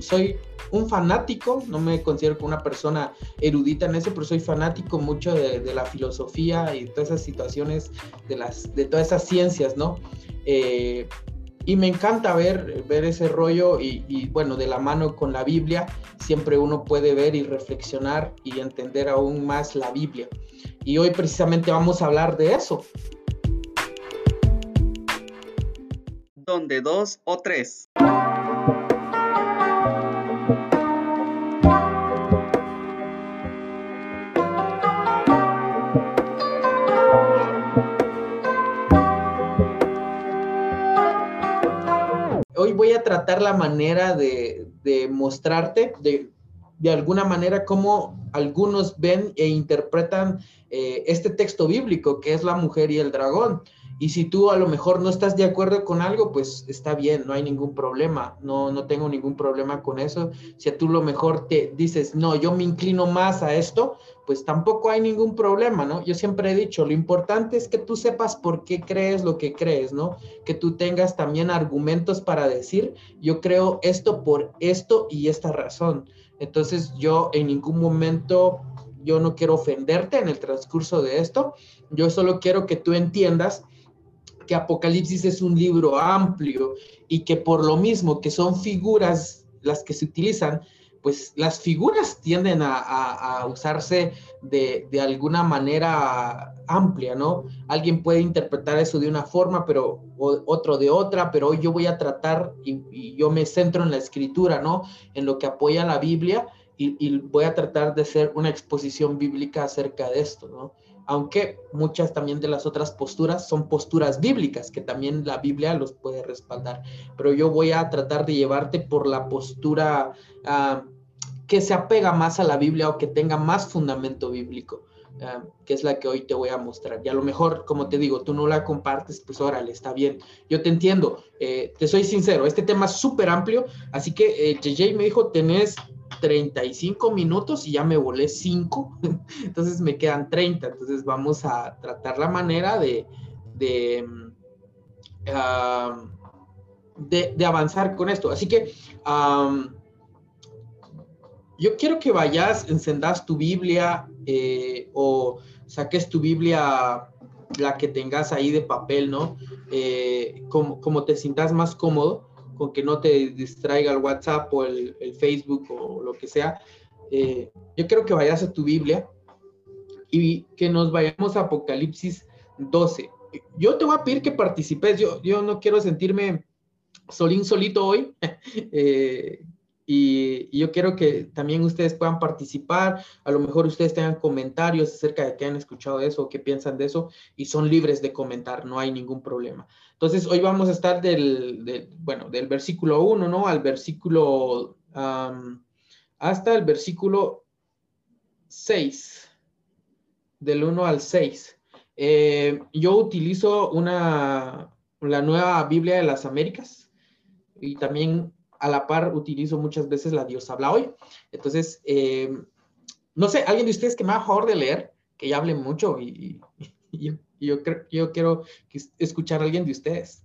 soy un fanático, no me considero como una persona erudita en eso, pero soy fanático mucho de, la filosofía y todas esas situaciones, de, las, de todas esas ciencias, ¿no? Eh, y me encanta ver, ver ese rollo y, y, bueno, de la mano con la Biblia, siempre uno puede ver y reflexionar y entender aún más la Biblia. Y hoy precisamente vamos a hablar de eso. Donde dos o tres. Tratar la manera de, mostrarte de, alguna manera cómo algunos ven e interpretan eh, este texto bíblico que es la mujer y el dragón. Y si tú a lo mejor no estás de acuerdo con algo, pues está bien, no hay ningún problema, no, no tengo ningún problema con eso. Si a tú lo mejor te dices, no, yo me inclino más a esto, pues tampoco hay ningún problema, ¿no? Yo siempre he dicho, lo importante es que tú sepas por qué crees lo que crees, ¿no? Que tú tengas también argumentos para decir, yo creo esto por esto y esta razón. Entonces yo en ningún momento, yo no quiero ofenderte en el transcurso de esto, yo solo quiero que tú entiendas que Apocalipsis es un libro amplio y que por lo mismo que son figuras las que se utilizan, pues las figuras tienden a, usarse de, alguna manera amplia, ¿no? Alguien puede interpretar eso de una forma, pero otro de otra, pero hoy yo voy a tratar y, yo me centro en la escritura, ¿no? En lo que apoya la Biblia y, y voy a tratar de hacer una exposición bíblica acerca de esto, ¿no? Aunque muchas también de las otras posturas son posturas bíblicas, que también la Biblia los puede respaldar. Pero yo voy a tratar de llevarte por la postura ah, que se apega más a la Biblia o que tenga más fundamento bíblico. Ah, que es la que hoy te voy a mostrar. Y a lo mejor, como te digo, tú no la compartes, pues órale, está bien. Yo te entiendo, eh, te soy sincero, este tema es súper amplio, así que eh, JJ me dijo, tenés 35 minutos y ya me volé 5, entonces me quedan 30, entonces vamos a tratar la manera de, de, de, avanzar con esto. Así que yo quiero que vayas, encendas tu Biblia eh, o saques tu Biblia, la que tengas ahí de papel, ¿no? Eh, como, como te sientas más cómodo con que no te distraiga el WhatsApp o el, Facebook o lo que sea. Eh, yo quiero que vayas a tu Biblia y que nos vayamos a Apocalipsis 12. Yo te voy a pedir que participes, yo, yo no quiero sentirme solín solito hoy, y, yo quiero que también ustedes puedan participar, a lo mejor ustedes tengan comentarios acerca de qué han escuchado eso o qué piensan de eso y son libres de comentar, no hay ningún problema. Entonces, hoy vamos a estar del, bueno, del versículo 1, ¿no? Al versículo, hasta el versículo 6, del 1 al 6. Eh, yo utilizo una, la nueva Biblia de las Américas y también a la par utilizo muchas veces la Dios habla hoy. Entonces, eh, no sé, alguien de ustedes que me haga favor de leer, que ya hable mucho y, yo, yo quiero escuchar a alguien de ustedes.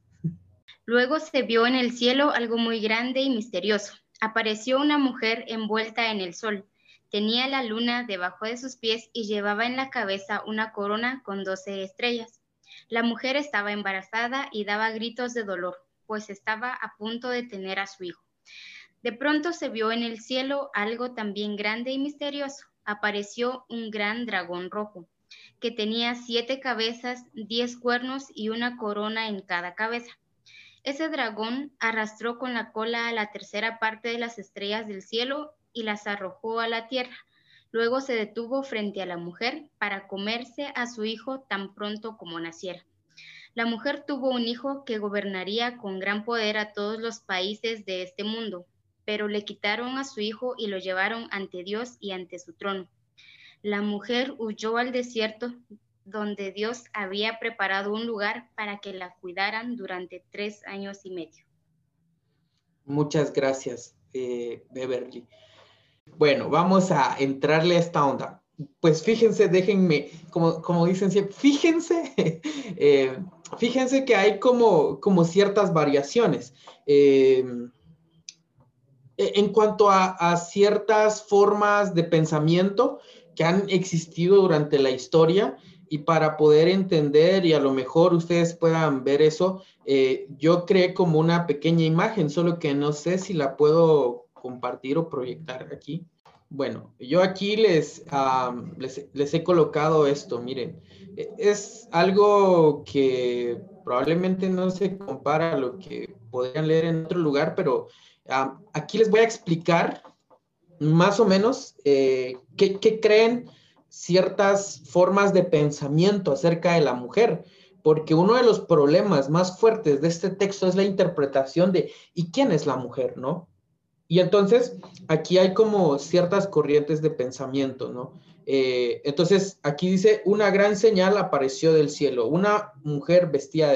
Luego se vio en el cielo algo muy grande y misterioso. Apareció una mujer envuelta en el sol. Tenía la luna debajo de sus pies y llevaba en la cabeza una corona con doce estrellas. La mujer estaba embarazada y daba gritos de dolor, pues estaba a punto de tener a su hijo. De pronto se vio en el cielo algo también grande y misterioso. Apareció un gran dragón rojo, que tenía siete cabezas, diez cuernos y una corona en cada cabeza. Ese dragón arrastró con la cola a la tercera parte de las estrellas del cielo y las arrojó a la tierra. Luego se detuvo frente a la mujer para comerse a su hijo tan pronto como naciera. La mujer tuvo un hijo que gobernaría con gran poder a todos los países de este mundo pero le quitaron a su hijo y lo llevaron ante Dios y ante su trono. La mujer huyó al desierto donde Dios había preparado un lugar para que la cuidaran durante tres años y medio. Muchas gracias, eh, Beverly. Bueno, vamos a entrarle a esta onda. Pues fíjense, déjenme, como, como dicen siempre, fíjense, eh, fíjense que hay como, como ciertas variaciones. Eh, e, en cuanto a, ciertas formas de pensamiento que han existido durante la historia y para poder entender y a lo mejor ustedes puedan ver eso, eh, yo creé como una pequeña imagen, solo que no sé si la puedo compartir o proyectar aquí. Bueno, yo aquí les, les, he colocado esto, miren, e, es algo que probablemente no se compara a lo que podrían leer en otro lugar, pero aquí les voy a explicar más o menos eh, qué creen ciertas formas de pensamiento acerca de la mujer, porque uno de los problemas más fuertes de este texto es la interpretación de ¿y quién es la mujer, no? Y entonces aquí hay como ciertas corrientes de pensamiento, ¿no? Eh, entonces aquí dice, una gran señal apareció del cielo, una mujer vestida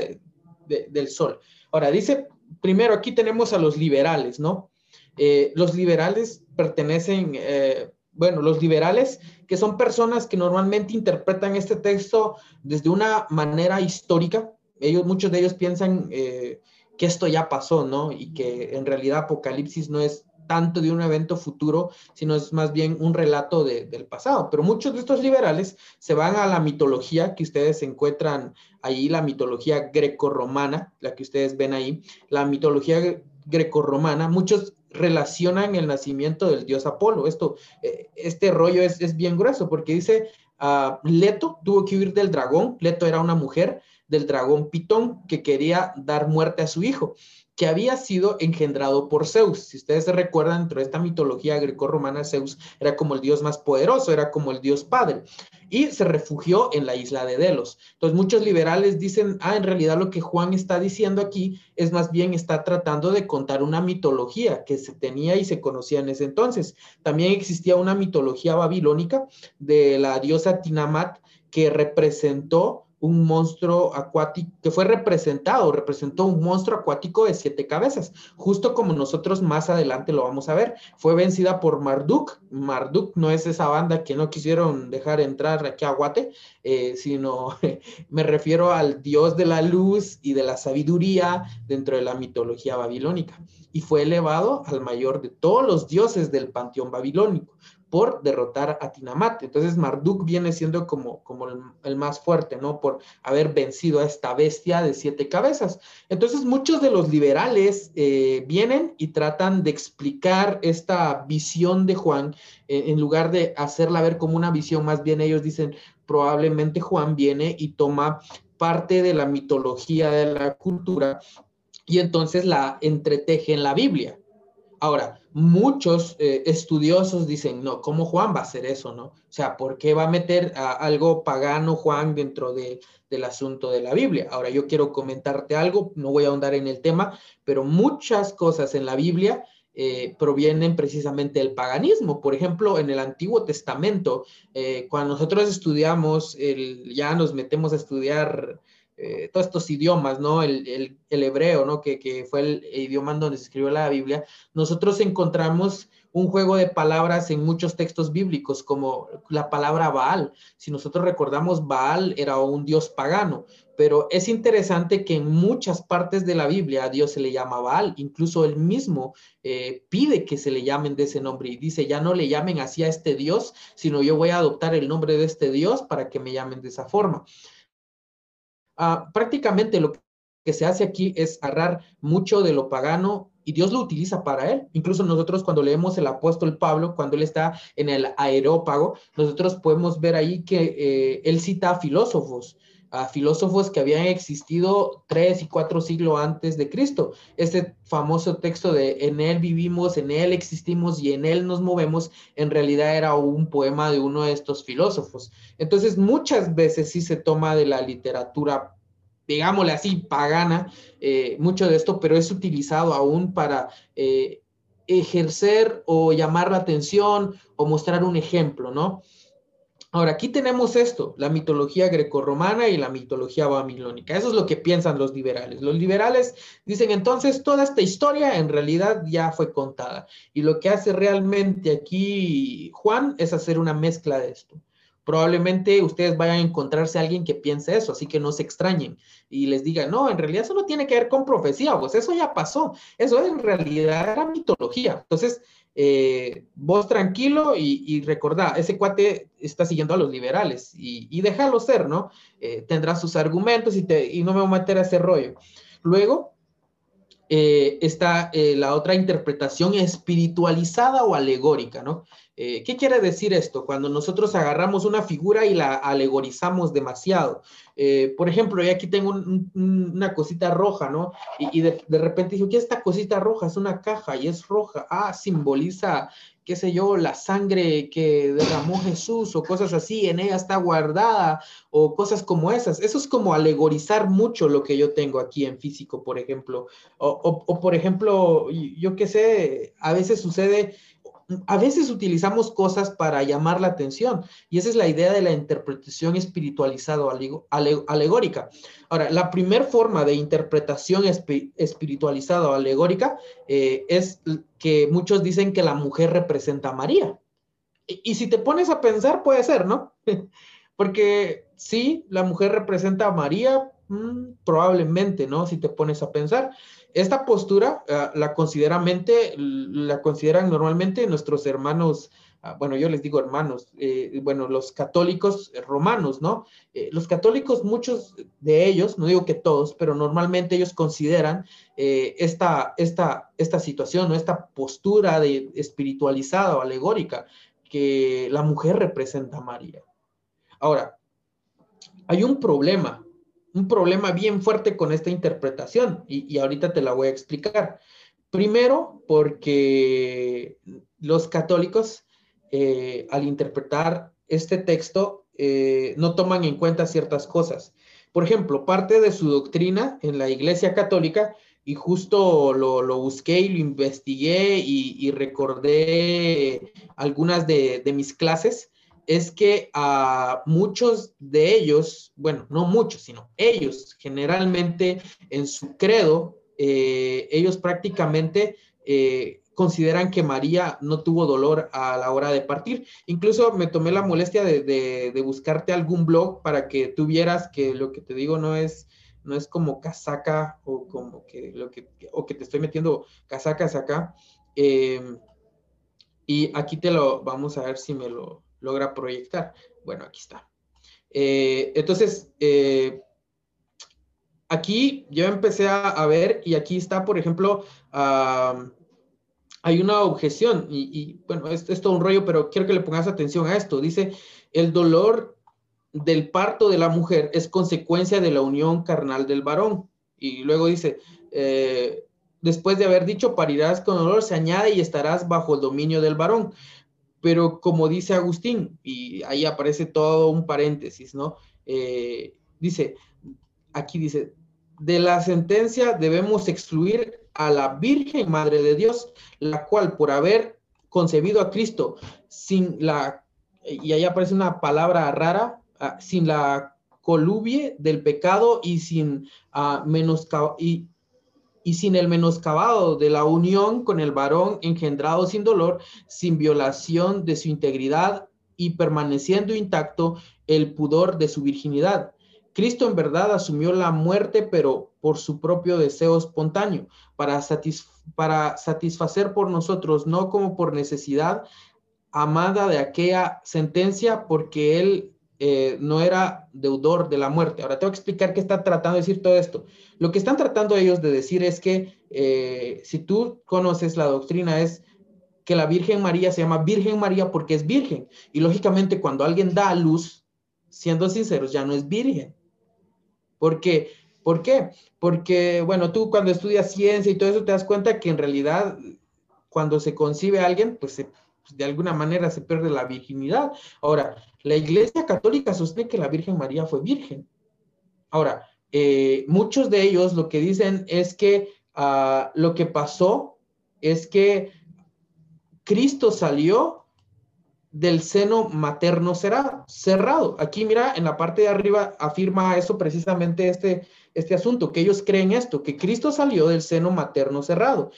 del sol. Ahora dice, primero aquí tenemos a los liberales, ¿no? Eh, los liberales pertenecen, eh, bueno, los liberales que son personas que normalmente interpretan este texto desde una manera histórica. Ellos, muchos de ellos piensan que esto ya pasó, ¿no? Y que en realidad Apocalipsis no es tanto de un evento futuro, sino es más bien un relato del pasado. Pero muchos de estos liberales se van a la mitología que ustedes encuentran ahí, la mitología grecorromana, la que ustedes ven ahí, la mitología grecorromana, muchos relacionan el nacimiento del dios Apolo. Esto, eh, este rollo es, bien grueso porque dice, uh, Leto tuvo que huir del dragón, Leto era una mujer, del dragón Pitón que quería dar muerte a su hijo, que había sido engendrado por Zeus. Si ustedes se recuerdan, dentro de esta mitología greco-romana, Zeus era como el dios más poderoso, era como el dios padre, y se refugió en la isla de Delos. Entonces muchos liberales dicen, ah, en realidad lo que Juan está diciendo aquí es más bien está tratando de contar una mitología que se tenía y se conocía en ese entonces. También existía una mitología babilónica de la diosa Tinamat que representó un monstruo acuático, que fue representado, representó un monstruo acuático de siete cabezas, justo como nosotros más adelante lo vamos a ver. Fue vencida por Marduk. Marduk no es esa banda que no quisieron dejar entrar aquí a Guate, eh, sino me refiero al dios de la luz y de la sabiduría dentro de la mitología babilónica. Y fue elevado al mayor de todos los dioses del panteón babilónico por derrotar a Tinamat. Entonces Marduk viene siendo como, como el, más fuerte, ¿no? Por haber vencido a esta bestia de siete cabezas. Entonces muchos de los liberales eh, vienen y tratan de explicar esta visión de Juan eh, en lugar de hacerla ver como una visión, más bien ellos dicen, probablemente Juan viene y toma parte de la mitología de la cultura y entonces la entreteje en la Biblia. Ahora, muchos eh, estudiosos dicen, no, ¿cómo Juan va a hacer eso, no? O sea, ¿por qué va a meter algo pagano Juan dentro del asunto de la Biblia? Ahora, yo quiero comentarte algo, no voy a ahondar en el tema, pero muchas cosas en la Biblia eh, provienen precisamente del paganismo. Por ejemplo, en el Antiguo Testamento, eh, cuando nosotros estudiamos, ya nos metemos a estudiar eh, todos estos idiomas, ¿no? El, hebreo, ¿no? Que, fue el idioma donde se escribió la Biblia, nosotros encontramos un juego de palabras en muchos textos bíblicos, como la palabra Baal. Si nosotros recordamos, Baal era un dios pagano, pero es interesante que en muchas partes de la Biblia a Dios se le llama Baal, incluso él mismo eh, pide que se le llamen de ese nombre y dice, ya no le llamen así a este Dios, sino yo voy a adoptar el nombre de este Dios para que me llamen de esa forma. Ah, prácticamente lo que se hace aquí es agarrar mucho de lo pagano y Dios lo utiliza para él. Incluso nosotros cuando leemos el apóstol Pablo, cuando él está en el aerópago, nosotros podemos ver ahí que eh, él cita a filósofos, a filósofos que habían existido tres y cuatro siglos antes de Cristo. Este famoso texto de en él vivimos, en él existimos y en él nos movemos, en realidad era un poema de uno de estos filósofos. Entonces, muchas veces sí se toma de la literatura digámosle así, pagana, eh, mucho de esto, pero es utilizado aún para eh, ejercer o llamar la atención o mostrar un ejemplo, ¿no? Ahora, aquí tenemos esto, la mitología grecorromana y la mitología babilónica. Eso es lo que piensan los liberales. Los liberales dicen entonces toda esta historia en realidad ya fue contada. Y lo que hace realmente aquí Juan es hacer una mezcla de esto. Probablemente ustedes vayan a encontrarse a alguien que piense eso, así que no se extrañen y les diga, no, en realidad eso no tiene que ver con profecía, pues eso ya pasó, eso en realidad era mitología. Entonces, eh, vos tranquilo y, y, recordá, ese cuate está siguiendo a los liberales y, déjalo ser, ¿no? Eh, tendrá sus argumentos y, te, no me voy a meter a ese rollo. Luego eh, está la otra interpretación espiritualizada o alegórica, ¿no? Eh, ¿Qué quiere decir esto? Cuando nosotros agarramos una figura y la alegorizamos demasiado. Eh, por ejemplo, yo aquí tengo una cosita roja, ¿no? Y, de, repente digo, ¿qué es esta cosita roja? Es una caja y es roja. Ah, simboliza, qué sé yo, la sangre que derramó Jesús o cosas así, en ella está guardada o cosas como esas. Eso es como alegorizar mucho lo que yo tengo aquí en físico, por ejemplo. O, o por ejemplo, yo qué sé, a veces sucede a veces utilizamos cosas para llamar la atención y esa es la idea de la interpretación espiritualizada o alegórica. Ahora, la primera forma de interpretación espiritualizada o alegórica eh, es que muchos dicen que la mujer representa a María. Y, si te pones a pensar, puede ser, ¿no? Porque sí, la mujer representa a María, mm, probablemente, ¿no? Si te pones a pensar. Esta postura ah, la, la consideran normalmente nuestros hermanos, ah, bueno, yo les digo hermanos, eh, bueno, los católicos romanos, ¿no? Eh, los católicos, muchos de ellos, no digo que todos, pero normalmente ellos consideran eh, esta, situación, esta postura de espiritualizada o alegórica, que la mujer representa a María. Ahora, hay un problema un problema bien fuerte con esta interpretación y, ahorita te la voy a explicar. Primero, porque los católicos, eh, al interpretar este texto, eh, no toman en cuenta ciertas cosas. Por ejemplo, parte de su doctrina en la Iglesia Católica, y justo lo, busqué y lo investigué y, recordé algunas de, de mis clases, es que a muchos de ellos, bueno, no muchos, sino ellos generalmente en su credo, eh, ellos prácticamente eh, consideran que María no tuvo dolor a la hora de partir. Incluso me tomé la molestia de, buscarte algún blog para que tuvieras que lo que te digo no es no es como casaca o como que lo que o que te estoy metiendo casacas acá. Em, y aquí te lo vamos a ver si me lo logra proyectar. Bueno, aquí está. Eh, entonces, eh, aquí yo empecé a, ver y aquí está, por ejemplo, hay una objeción y, bueno, es, es, todo un rollo, pero quiero que le pongas atención a esto. Dice, el dolor del parto de la mujer es consecuencia de la unión carnal del varón. Y luego dice, eh, después de haber dicho parirás con dolor, se añade y estarás bajo el dominio del varón pero como dice Agustín, y ahí aparece todo un paréntesis, ¿no? Eh, dice, aquí dice, de la sentencia debemos excluir a la Virgen Madre de Dios, la cual por haber concebido a Cristo sin la, y ahí aparece una palabra rara, ah, sin la colubie del pecado y sin uh, y, y sin el menoscabado de la unión con el varón engendrado sin dolor, sin violación de su integridad y permaneciendo intacto el pudor de su virginidad. Cristo en verdad asumió la muerte, pero por su propio deseo espontáneo, para, para satisfacer por nosotros, no como por necesidad amada de aquella sentencia, porque él eh, no era deudor de la muerte. Ahora tengo que explicar qué está tratando de decir todo esto. Lo que están tratando ellos de decir es que eh, si tú conoces la doctrina es que la Virgen María se llama Virgen María porque es virgen. Y lógicamente cuando alguien da a luz, siendo sinceros, ya no es virgen. Porque, ¿Por qué? Porque, bueno, tú cuando estudias ciencia y todo eso te das cuenta que en realidad cuando se concibe a alguien, pues de alguna manera se pierde la virginidad. Ahora, la Iglesia Católica sostiene que la Virgen María fue virgen. Ahora, eh, muchos de ellos lo que dicen es que ah, lo que pasó es que Cristo salió del seno materno cerrado. Aquí mira, en la parte de arriba afirma eso precisamente este, este asunto, que ellos creen esto, que Cristo salió del seno materno cerrado.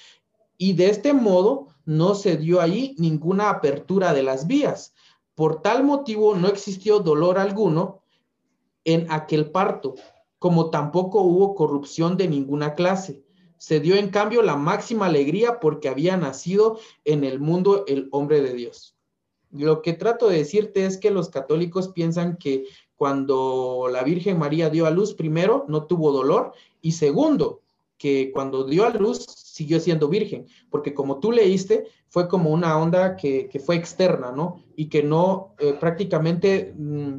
Y de este modo no se dio ahí ninguna apertura de las vías por tal motivo no existió dolor alguno en aquel parto, como tampoco hubo corrupción de ninguna clase. Se dio en cambio la máxima alegría porque había nacido en el mundo el hombre de Dios. Lo que trato de decirte es que los católicos piensan que cuando la Virgen María dio a luz, primero, no tuvo dolor y segundo, que cuando dio a luz siguió siendo virgen, porque como tú leíste, fue como una onda que, fue externa, ¿no? Y que no eh, prácticamente mm,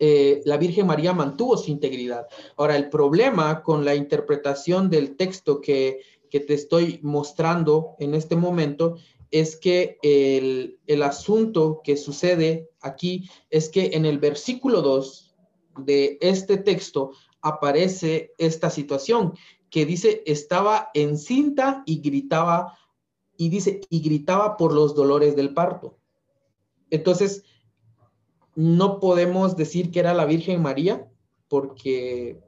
eh, la Virgen María mantuvo su integridad. Ahora, el problema con la interpretación del texto que, que te estoy mostrando en este momento es que el, el, asunto que sucede aquí es que en el versículo 2 de este texto aparece esta situación que dice, estaba encinta y gritaba, y dice, y gritaba por los dolores del parto. Entonces, no podemos decir que era la Virgen María, porque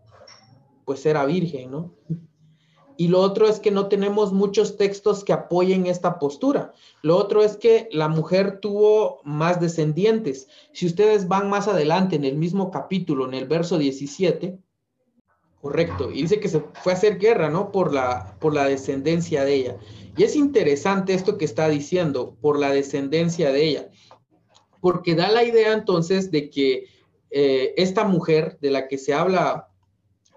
pues era virgen, ¿no? Y lo otro es que no tenemos muchos textos que apoyen esta postura. Lo otro es que la mujer tuvo más descendientes. Si ustedes van más adelante en el mismo capítulo, en el verso 17, Correcto. Y dice que se fue a hacer guerra, ¿no? Por la, por la descendencia de ella. Y es interesante esto que está diciendo, por la descendencia de ella, porque da la idea entonces de que eh, esta mujer de la que se habla,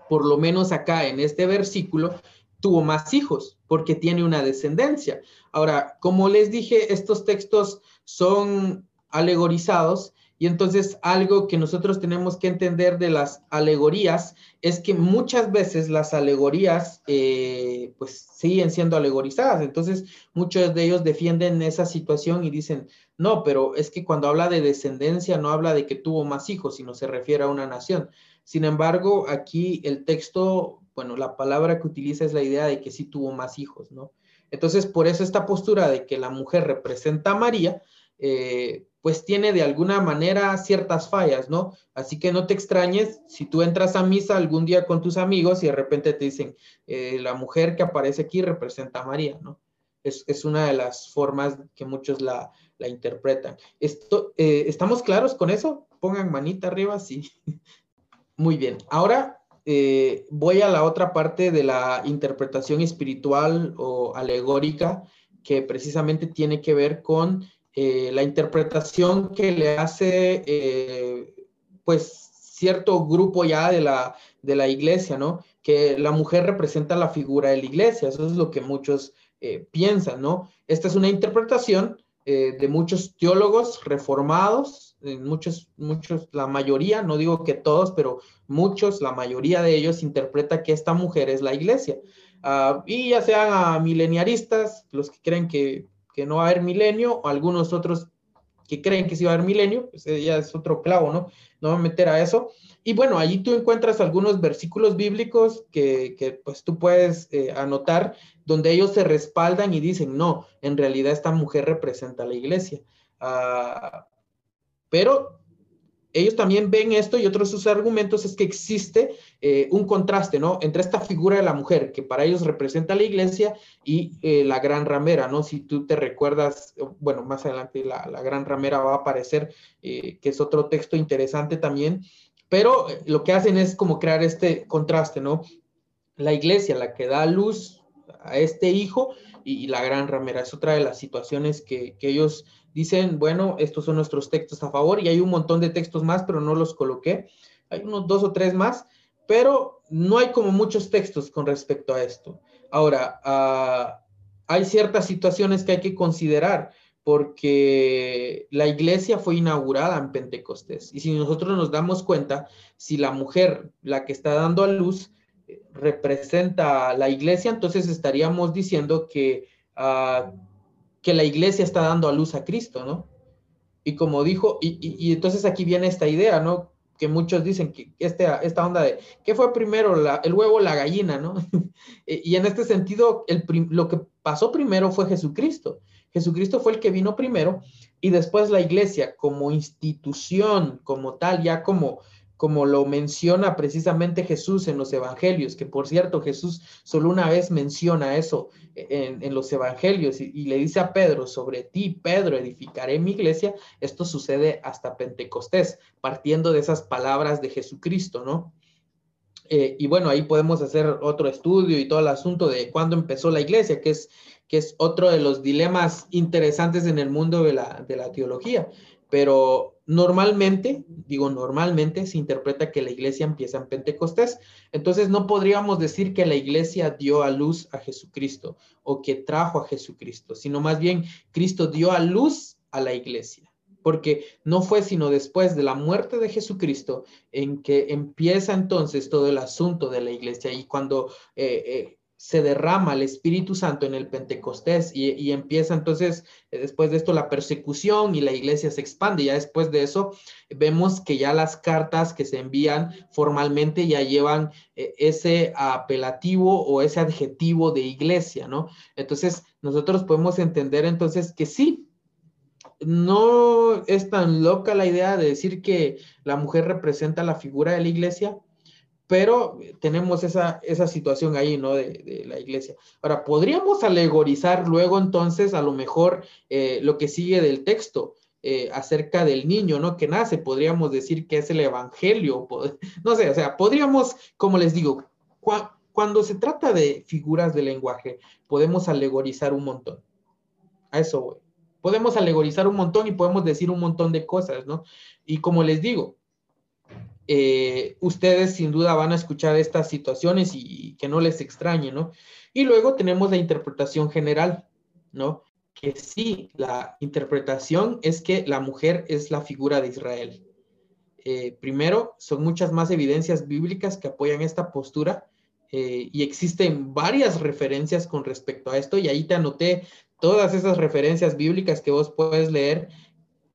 por lo menos acá en este versículo, tuvo más hijos, porque tiene una descendencia. Ahora, como les dije, estos textos son alegorizados y entonces algo que nosotros tenemos que entender de las alegorías es que muchas veces las alegorías eh, pues siguen siendo alegorizadas. Entonces muchos de ellos defienden esa situación y dicen, no, pero es que cuando habla de descendencia no habla de que tuvo más hijos, sino se refiere a una nación. Sin embargo, aquí el texto, bueno, la palabra que utiliza es la idea de que sí tuvo más hijos, ¿no? Entonces, por eso esta postura de que la mujer representa a María, eh, pues tiene de alguna manera ciertas fallas, ¿no? Así que no te extrañes si tú entras a misa algún día con tus amigos y de repente te dicen, eh, la mujer que aparece aquí representa a María, ¿no? Es, una de las formas que muchos la, interpretan. Esto, eh, ¿Estamos claros con eso? Pongan manita arriba, sí. Muy bien. Ahora eh, voy a la otra parte de la interpretación espiritual o alegórica que precisamente tiene que ver con eh, la interpretación que le hace eh, pues cierto grupo ya de la, de la iglesia, ¿no? Que la mujer representa la figura de la iglesia, eso es lo que muchos eh, piensan, ¿no? Esta es una interpretación de muchos teólogos reformados, muchos, muchos, la mayoría, no digo que todos, pero muchos, la mayoría de ellos interpreta que esta mujer es la iglesia. Ah, y ya sean mileniaristas, los que creen que que no va a haber milenio, algunos otros que creen que sí va a haber milenio, pues ya es otro clavo, ¿no? No a meter a eso. Y bueno, allí tú encuentras algunos versículos bíblicos que, que pues tú puedes eh, anotar donde ellos se respaldan y dicen, no, en realidad esta mujer representa a la iglesia. Uh, pero ellos también ven esto y otros de sus argumentos es que existe eh, un contraste, ¿no? Entre esta figura de la mujer, que para ellos representa la iglesia, y eh, la gran ramera, ¿no? Si tú te recuerdas, bueno, más adelante la, gran ramera va a aparecer, eh, que es otro texto interesante también, pero lo que hacen es como crear este contraste, ¿no? La iglesia, la que da luz a este hijo, y, la gran ramera, es otra de las situaciones que, que ellos dicen, bueno, estos son nuestros textos a favor y hay un montón de textos más, pero no los coloqué. Hay unos dos o tres más, pero no hay como muchos textos con respecto a esto. Ahora, ah, hay ciertas situaciones que hay que considerar porque la iglesia fue inaugurada en Pentecostés. Y si nosotros nos damos cuenta, si la mujer, la que está dando a luz, representa a la iglesia, entonces estaríamos diciendo que uh, que la iglesia está dando a luz a Cristo, ¿no? Y como dijo, y, entonces aquí viene esta idea, ¿no? Que muchos dicen que este, esta onda de, ¿qué fue primero, el huevo o la gallina, ¿no? y en este sentido, el, lo que pasó primero fue Jesucristo. Jesucristo fue el que vino primero y después la iglesia como institución, como tal, ya como, como lo menciona precisamente Jesús en los evangelios, que por cierto Jesús solo una vez menciona eso en, los evangelios y, le dice a Pedro, sobre ti, Pedro, edificaré mi iglesia, esto sucede hasta Pentecostés, partiendo de esas palabras de Jesucristo, ¿no? Eh, y bueno, ahí podemos hacer otro estudio y todo el asunto de cuándo empezó la iglesia, que es, que es otro de los dilemas interesantes en el mundo de la, de la teología. Pero Normalmente, digo normalmente, se interpreta que la iglesia empieza en Pentecostés. Entonces no podríamos decir que la iglesia dio a luz a Jesucristo o que trajo a Jesucristo, sino más bien Cristo dio a luz a la iglesia. Porque no fue sino después de la muerte de Jesucristo en que empieza entonces todo el asunto de la iglesia. Y cuando eh, eh, se derrama el Espíritu Santo en el Pentecostés y, empieza entonces, eh, después de esto, la persecución y la iglesia se expande. Ya después de eso, vemos que ya las cartas que se envían formalmente ya llevan eh, ese apelativo o ese adjetivo de iglesia, ¿no? Entonces, nosotros podemos entender entonces que sí, no es tan loca la idea de decir que la mujer representa la figura de la iglesia, pero tenemos esa, esa situación ahí, ¿no? De, la iglesia. Ahora, podríamos alegorizar luego entonces a lo mejor eh, lo que sigue del texto eh, acerca del niño, ¿no? Que nace, podríamos decir que es el evangelio, no sé, o sea, podríamos, como les digo, cuando se trata de figuras de lenguaje, podemos alegorizar un montón. A eso voy. Podemos alegorizar un montón y podemos decir un montón de cosas, ¿no? Y como les digo, eh, ustedes sin duda van a escuchar estas situaciones y, que no les extrañe, ¿no? Y luego tenemos la interpretación general, ¿no? Que sí, la interpretación es que la mujer es la figura de Israel. Eh, primero, son muchas más evidencias bíblicas que apoyan esta postura eh, y existen varias referencias con respecto a esto y ahí te anoté todas esas referencias bíblicas que vos puedes leer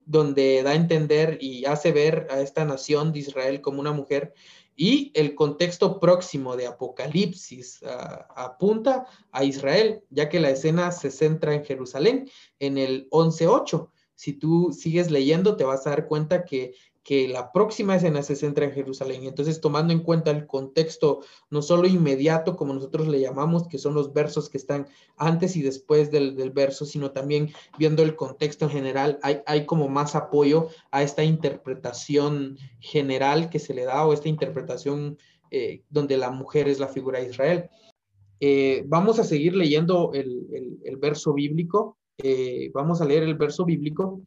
donde da a entender y hace ver a esta nación de Israel como una mujer y el contexto próximo de Apocalipsis apunta a Israel, ya que la escena se centra en Jerusalén en el 11.8. Si tú sigues leyendo, te vas a dar cuenta que que la próxima escena se centra en Jerusalén. Entonces, tomando en cuenta el contexto no solo inmediato, como nosotros le llamamos, que son los versos que están antes y después del, verso, sino también viendo el contexto en general, hay, hay, como más apoyo a esta interpretación general que se le da o esta interpretación eh, donde la mujer es la figura de Israel. Eh, vamos a seguir leyendo el, el, verso bíblico. Eh, vamos a leer el verso bíblico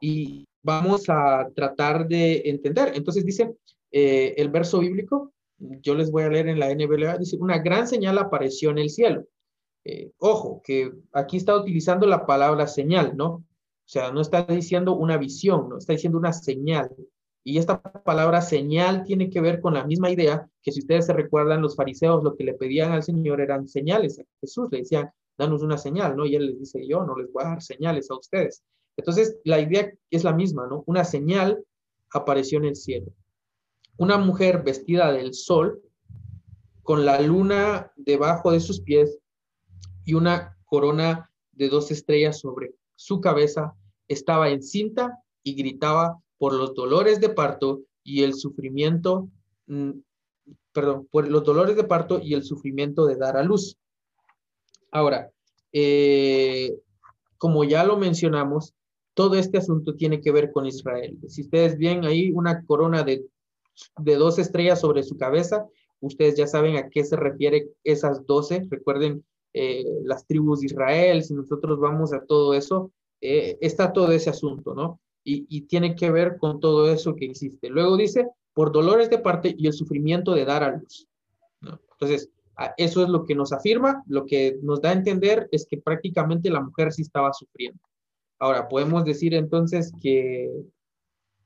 y vamos a tratar de entender. Entonces dice eh, el verso bíblico, yo les voy a leer en la NBLA, dice, una gran señal apareció en el cielo. Eh, ojo, que aquí está utilizando la palabra señal, ¿no? O sea, no está diciendo una visión, no está diciendo una señal. Y esta palabra señal tiene que ver con la misma idea que si ustedes se recuerdan, los fariseos lo que le pedían al Señor eran señales. A Jesús le decían, danos una señal, ¿no? Y él les dice, yo no les voy a dar señales a ustedes. Entonces, la idea es la misma, ¿no? Una señal apareció en el cielo. Una mujer vestida del sol, con la luna debajo de sus pies y una corona de dos estrellas sobre su cabeza, estaba encinta y gritaba por los dolores de parto y el sufrimiento, mm, perdón, por los dolores de parto y el sufrimiento de dar a luz. Ahora, eh, como ya lo mencionamos, todo este asunto tiene que ver con Israel. Si ustedes ven ahí una corona de, dos estrellas sobre su cabeza, ustedes ya saben a qué se refiere esas doce. Recuerden eh, las tribus de Israel, si nosotros vamos a todo eso, eh, está todo ese asunto, ¿no? Y, tiene que ver con todo eso que existe. Luego dice, por dolores de parte y el sufrimiento de dar a luz. Entonces, eso es lo que nos afirma, lo que nos da a entender es que prácticamente la mujer sí estaba sufriendo. Ahora, podemos decir entonces que,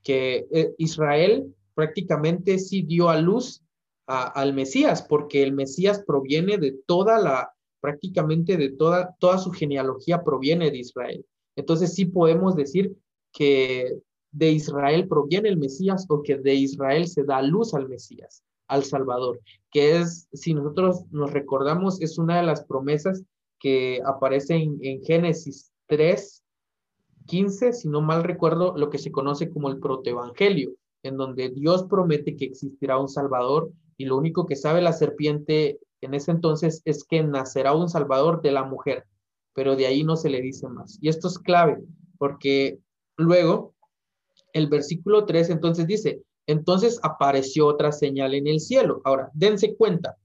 que eh, Israel prácticamente sí dio a luz al Mesías, porque el Mesías proviene de toda la, prácticamente de toda, toda su genealogía proviene de Israel. Entonces sí podemos decir que de Israel proviene el Mesías o que de Israel se da luz al Mesías, al Salvador, que es, si nosotros nos recordamos, es una de las promesas que aparece en, en Génesis 3, 15, si no mal recuerdo, lo que se conoce como el protoevangelio, en donde Dios promete que existirá un Salvador y lo único que sabe la serpiente en ese entonces es que nacerá un Salvador de la mujer, pero de ahí no se le dice más. Y esto es clave porque luego el versículo 3 entonces dice, entonces apareció otra señal en el cielo. Ahora, dense cuenta.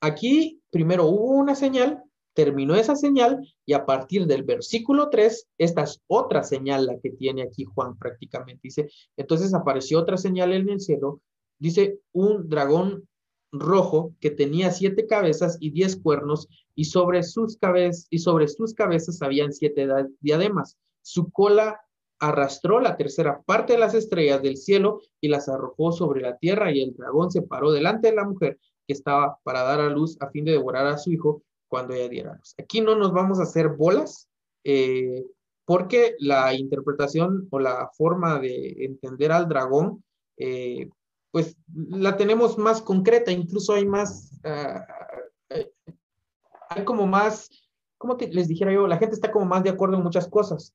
Aquí primero hubo una señal, terminó esa señal y a partir del versículo 3, esta es otra señal la que tiene aquí Juan prácticamente. Dice, entonces apareció otra señal en el cielo, dice un dragón rojo que tenía siete cabezas y diez cuernos y sobre sus cabezas y sobre sus cabezas habían siete diademas. Su cola arrastró la tercera parte de las estrellas del cielo y las arrojó sobre la tierra y el dragón se paró delante de la mujer que estaba para dar a luz a fin de devorar a su hijo cuando ella diera luz. Aquí no nos vamos a hacer bolas eh, porque la interpretación o la forma de entender al dragón eh, pues la tenemos más concreta, incluso hay más, eh, hay como más, como les dijera yo, la gente está como más de acuerdo en muchas cosas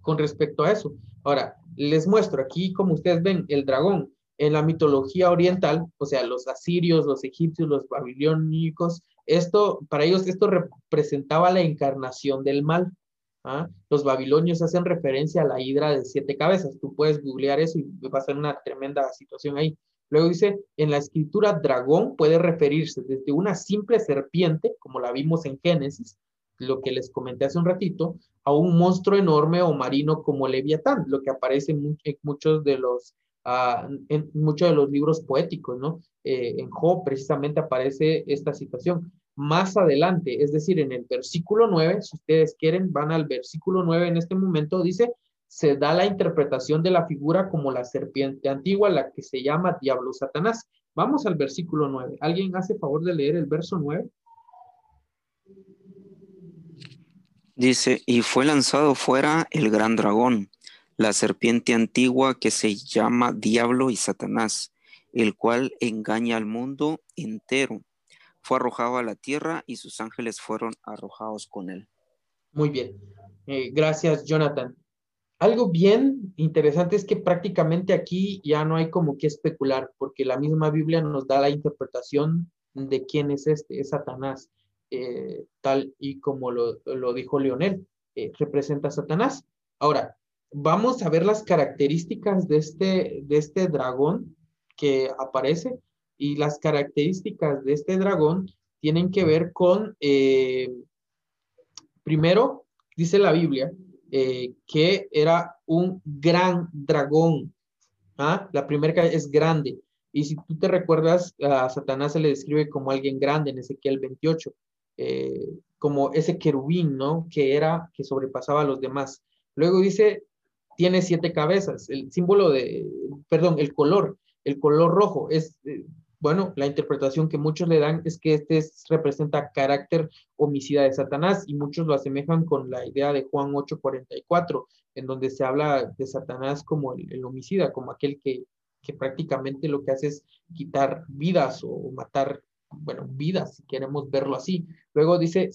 con respecto a eso. Ahora, les muestro aquí, como ustedes ven, el dragón en la mitología oriental, o sea, los asirios, los egipcios, los babilónicos, esto, para ellos, esto representaba la encarnación del mal. ¿ah? Los babilonios hacen referencia a la hidra de siete cabezas. Tú puedes googlear eso y va a ser una tremenda situación ahí. Luego dice, en la escritura dragón puede referirse desde una simple serpiente, como la vimos en Génesis, lo que les comenté hace un ratito, a un monstruo enorme o marino como Leviatán, lo que aparece en, muchos de los en muchos de los libros poéticos, ¿no? Eh, en Job precisamente aparece esta situación. Más adelante, es decir, en el versículo 9, si ustedes quieren, van al versículo 9 en este momento, dice, se da la interpretación de la figura como la serpiente antigua, la que se llama diablo Satanás. Vamos al versículo 9. ¿Alguien hace favor de leer el verso 9? Dice, y fue lanzado fuera el gran dragón, la serpiente antigua que se llama Diablo y Satanás, el cual engaña al mundo entero. Fue arrojado a la tierra y sus ángeles fueron arrojados con él. Muy bien. Eh, gracias, Jonathan. Algo bien interesante es que prácticamente aquí ya no hay como que especular, porque la misma Biblia nos da la interpretación de quién es este, es Satanás. Eh, tal y como lo, dijo Leonel, eh, representa a Satanás. Ahora, vamos a ver las características de este, de este dragón que aparece y las características de este dragón tienen que ver con, eh, primero, dice la Biblia, que era un gran dragón. ¿ah? La primera es grande. Y si tú te recuerdas, a Satanás se le describe como alguien grande en Ezequiel 28. Eh, como ese querubín, ¿no? Que era, que sobrepasaba a los demás. Luego dice, tiene siete cabezas. El símbolo de, perdón, el color, el color rojo es, eh, bueno, la interpretación que muchos le dan es que este representa carácter homicida de Satanás y muchos lo asemejan con la idea de Juan 8:44, en donde se habla de Satanás como el, el homicida, como aquel que, que prácticamente lo que hace es quitar vidas o matar bueno, vida, si queremos verlo así. Luego dice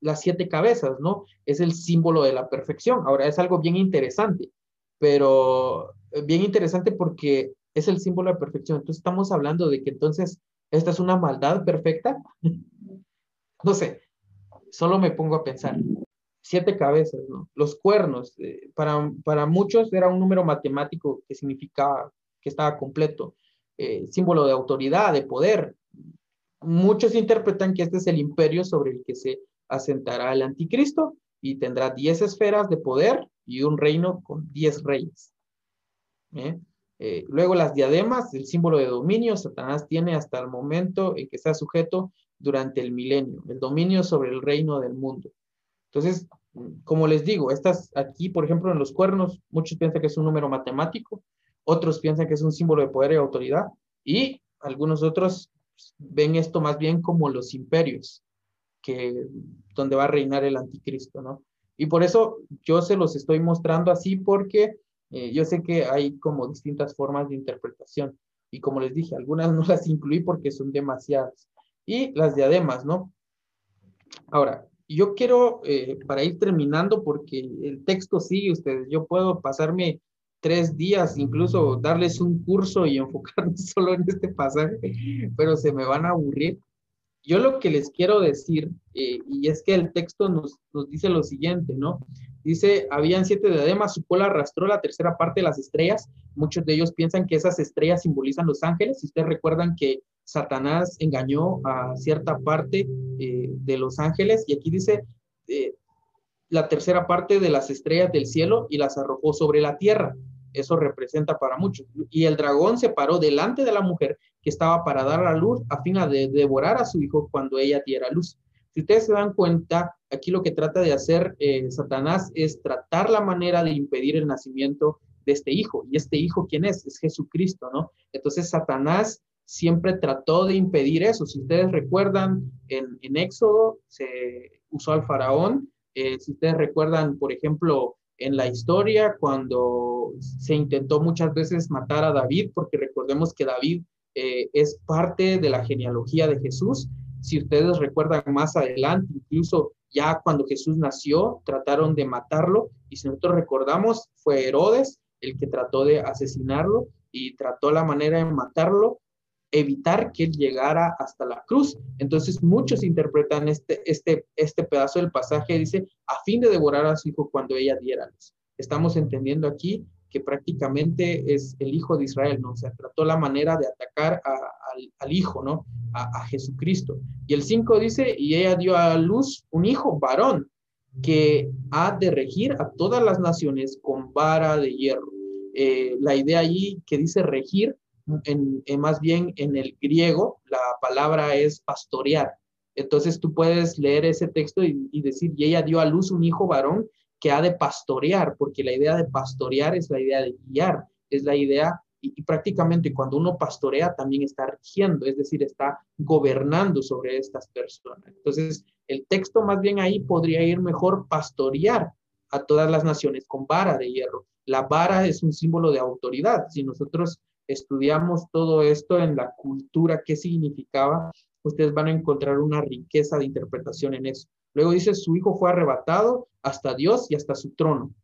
las siete cabezas, ¿no? Es el símbolo de la perfección. Ahora, es algo bien interesante, pero eh, bien interesante porque es el símbolo de la perfección. Entonces, estamos hablando de que entonces esta es una maldad perfecta. no sé, solo me pongo a pensar. Siete cabezas, ¿no? Los cuernos, eh, para, para muchos era un número matemático que significaba que estaba completo. Eh, símbolo de autoridad, de poder, Muchos interpretan que este es el imperio sobre el que se asentará el anticristo y tendrá diez esferas de poder y un reino con diez reyes. ¿Eh? Eh, luego las diademas, el símbolo de dominio, Satanás tiene hasta el momento en que está sujeto durante el milenio, el dominio sobre el reino del mundo. Entonces, como les digo, estas aquí, por ejemplo, en los cuernos, muchos piensan que es un número matemático, otros piensan que es un símbolo de poder y autoridad, y algunos otros ven esto más bien como los imperios, que donde va a reinar el anticristo, ¿no? Y por eso yo se los estoy mostrando así porque eh, yo sé que hay como distintas formas de interpretación. Y como les dije, algunas no las incluí porque son demasiadas. Y las diademas, ¿no? Ahora, yo quiero, eh, para ir terminando, porque el texto sigue ustedes, yo puedo pasarme tres días, incluso darles un curso y enfocarnos solo en este pasaje, pero se me van a aburrir. Yo lo que les quiero decir, eh, y es que el texto nos, nos dice lo siguiente, ¿no? Dice, habían siete diademas, su cola arrastró la tercera parte de las estrellas. Muchos de ellos piensan que esas estrellas simbolizan los ángeles. Si ustedes recuerdan que Satanás engañó a cierta parte eh, de los ángeles, y aquí dice, eh, la tercera parte de las estrellas del cielo y las arrojó sobre la tierra. Eso representa para muchos. Y el dragón se paró delante de la mujer que estaba para dar a luz a fin de devorar a su hijo cuando ella diera luz. Si ustedes se dan cuenta, aquí lo que trata de hacer eh, Satanás es tratar la manera de impedir el nacimiento de este hijo. ¿Y este hijo quién es? Es Jesucristo, ¿no? Entonces Satanás siempre trató de impedir eso. Si ustedes recuerdan, en, en Éxodo se usó al faraón eh, si ustedes recuerdan, por ejemplo, en la historia, cuando se intentó muchas veces matar a David, porque recordemos que David eh, es parte de la genealogía de Jesús. Si ustedes recuerdan más adelante, incluso ya cuando Jesús nació, trataron de matarlo. Y si nosotros recordamos, fue Herodes el que trató de asesinarlo y trató la manera de matarlo evitar que él llegara hasta la cruz. Entonces muchos interpretan este, este, este pedazo del pasaje, dice, a fin de devorar a su hijo cuando ella diera luz. Estamos entendiendo aquí que prácticamente es el hijo de Israel, ¿no? O sea, trató la manera de atacar al, hijo, ¿no? A, Jesucristo. Y el 5 dice, y ella dio a luz un hijo varón que ha de regir a todas las naciones con vara de hierro. Eh, la idea allí que dice regir en, más bien en el griego, la palabra es pastorear. Entonces tú puedes leer ese texto y, decir, y ella dio a luz un hijo varón que ha de pastorear, porque la idea de pastorear es la idea de guiar, es la idea, y, prácticamente cuando uno pastorea también está rigiendo, es decir, está gobernando sobre estas personas. Entonces, el texto más bien ahí podría ir mejor pastorear a todas las naciones con vara de hierro. La vara es un símbolo de autoridad. Si nosotros estudiamos todo esto en la cultura, qué significaba, ustedes van a encontrar una riqueza de interpretación en eso. Luego dice, su hijo fue arrebatado hasta Dios y hasta su trono.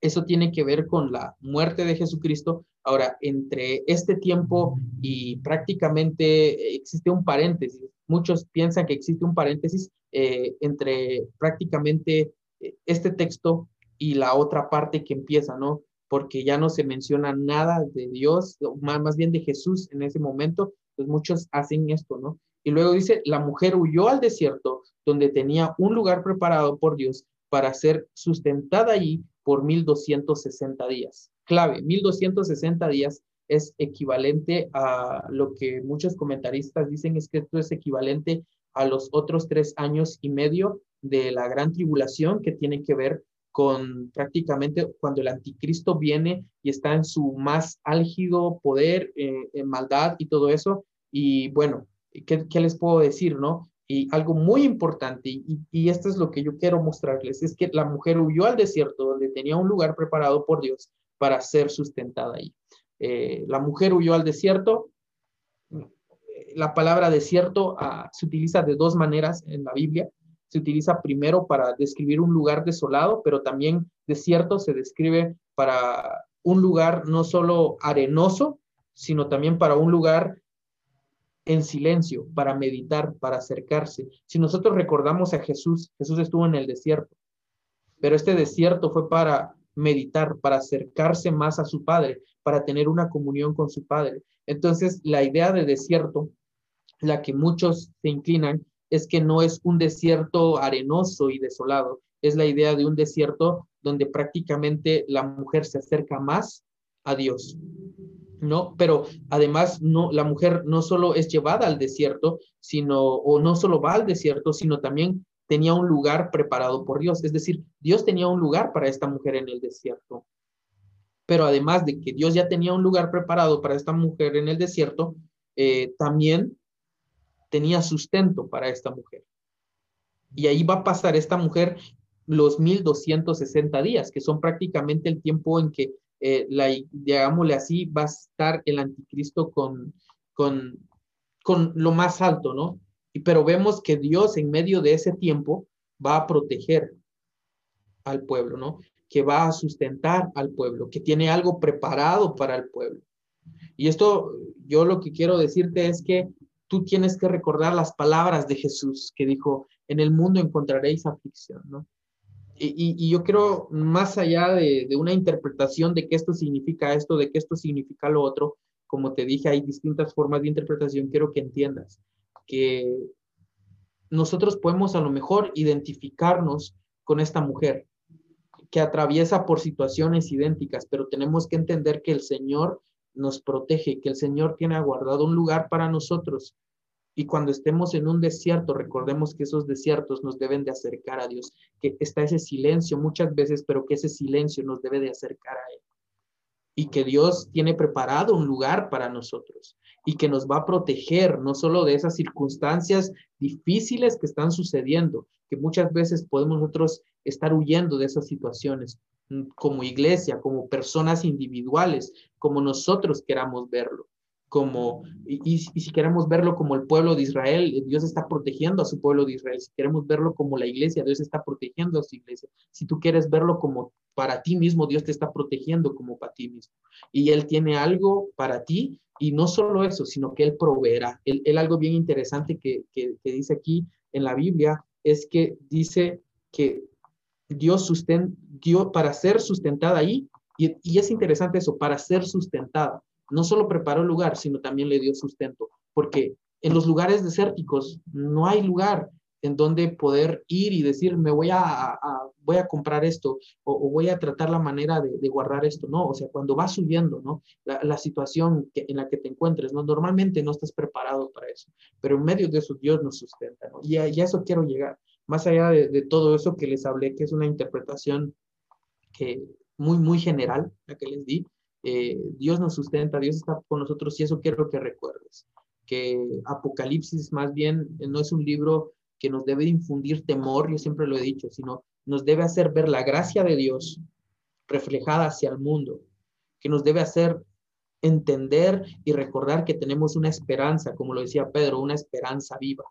Eso tiene que ver con la muerte de Jesucristo. Ahora, entre este tiempo y prácticamente existe un paréntesis. Muchos piensan que existe un paréntesis eh, entre prácticamente eh, este texto y la otra parte que empieza, ¿no? Porque ya no se menciona nada de Dios, más, bien de Jesús en ese momento, pues muchos hacen esto, ¿no? Y luego dice, la mujer huyó al desierto donde tenía un lugar preparado por Dios para ser sustentada allí por 1260 días. Clave, 1260 días es equivalente a lo que muchos comentaristas dicen es que esto es equivalente a los otros tres años y medio de la gran tribulación que tiene que ver con prácticamente cuando el anticristo viene y está en su más álgido poder, eh, en maldad y todo eso. Y bueno, ¿qué, les puedo decir, no? Y algo muy importante, y, y, esto es lo que yo quiero mostrarles, es que la mujer huyó al desierto donde tenía un lugar preparado por Dios para ser sustentada ahí. Eh, la mujer huyó al desierto. La palabra desierto ah, se utiliza de dos maneras en la Biblia se utiliza primero para describir un lugar desolado, pero también desierto se describe para un lugar no solo arenoso, sino también para un lugar en silencio, para meditar, para acercarse. Si nosotros recordamos a Jesús, Jesús estuvo en el desierto, pero este desierto fue para meditar, para acercarse más a su Padre, para tener una comunión con su Padre. Entonces, la idea de desierto, la que muchos se inclinan, es que no es un desierto arenoso y desolado, es la idea de un desierto donde prácticamente la mujer se acerca más a Dios. ¿No? Pero además no la mujer no solo es llevada al desierto, sino o no solo va al desierto, sino también tenía un lugar preparado por Dios, es decir, Dios tenía un lugar para esta mujer en el desierto. Pero además de que Dios ya tenía un lugar preparado para esta mujer en el desierto, eh, también tenía sustento para esta mujer. Y ahí va a pasar esta mujer los 1260 días, que son prácticamente el tiempo en que, eh, la, digámosle así, va a estar el anticristo con, con, con lo más alto, ¿no? Y, pero vemos que Dios en medio de ese tiempo va a proteger al pueblo, ¿no? que va a sustentar al pueblo, que tiene algo preparado para el pueblo. Y esto, yo lo que quiero decirte es que tú tienes que recordar las palabras de Jesús que dijo, en el mundo encontraréis aflicción, ¿no? Y, yo creo, más allá de, de, una interpretación de que esto significa esto, de que esto significa lo otro, como te dije, hay distintas formas de interpretación, quiero que entiendas que nosotros podemos a lo mejor identificarnos con esta mujer que atraviesa por situaciones idénticas, pero tenemos que entender que el Señor nos protege, que el Señor tiene aguardado un lugar para nosotros. Y cuando estemos en un desierto, recordemos que esos desiertos nos deben de acercar a Dios, que está ese silencio muchas veces, pero que ese silencio nos debe de acercar a Él. Y que Dios tiene preparado un lugar para nosotros y que nos va a proteger no solo de esas circunstancias difíciles que están sucediendo, que muchas veces podemos nosotros estar huyendo de esas situaciones como iglesia, como personas individuales, como nosotros queramos verlo. Como, y, si queremos verlo como el pueblo de Israel, Dios está protegiendo a su pueblo de Israel. Si queremos verlo como la iglesia, Dios está protegiendo a su iglesia. Si tú quieres verlo como para ti mismo, Dios te está protegiendo como para ti mismo. Y Él tiene algo para ti y no solo eso, sino que Él proveerá. Él, algo bien interesante que, dice aquí en la Biblia es que dice que Dios sustenta, para ser sustentada ahí, y, y, es interesante eso, para ser sustentada, no solo preparó el lugar, sino también le dio sustento, porque en los lugares desérticos no hay lugar, en donde poder ir y decir, me voy a, voy a comprar esto o, voy a tratar la manera de, guardar esto, ¿no? O sea, cuando va subiendo, ¿no? La, situación en la que te encuentres, ¿no? Normalmente no estás preparado para eso, pero en medio de eso Dios nos sustenta, ¿no? Y a, eso quiero llegar, más allá de, todo eso que les hablé, que es una interpretación que muy, muy general, la que les di, eh, Dios nos sustenta, Dios está con nosotros y eso quiero que recuerdes, que Apocalipsis más bien no es un libro que nos debe infundir temor, yo siempre lo he dicho, sino nos debe hacer ver la gracia de Dios reflejada hacia el mundo, que nos debe hacer entender y recordar que tenemos una esperanza, como lo decía Pedro, una esperanza viva.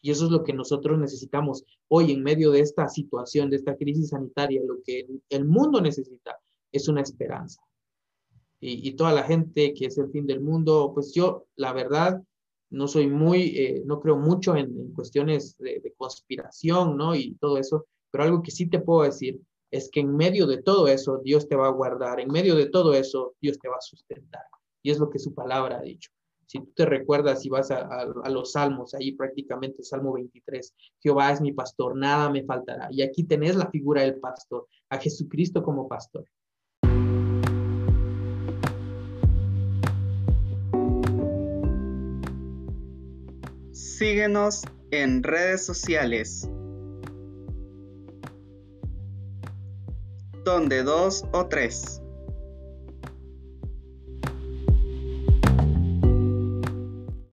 Y eso es lo que nosotros necesitamos hoy en medio de esta situación, de esta crisis sanitaria. Lo que el mundo necesita es una esperanza. Y, toda la gente que es el fin del mundo, pues yo, la verdad, no soy muy, eh, no creo mucho en, cuestiones de, conspiración, ¿no? Y todo eso, pero algo que sí te puedo decir es que en medio de todo eso, Dios te va a guardar, en medio de todo eso, Dios te va a sustentar. Y es lo que su palabra ha dicho. Si tú te recuerdas y vas a, los salmos, ahí prácticamente Salmo 23, Jehová es mi pastor, nada me faltará. Y aquí tenés la figura del pastor, a Jesucristo como pastor. Síguenos en redes sociales. Donde dos o tres.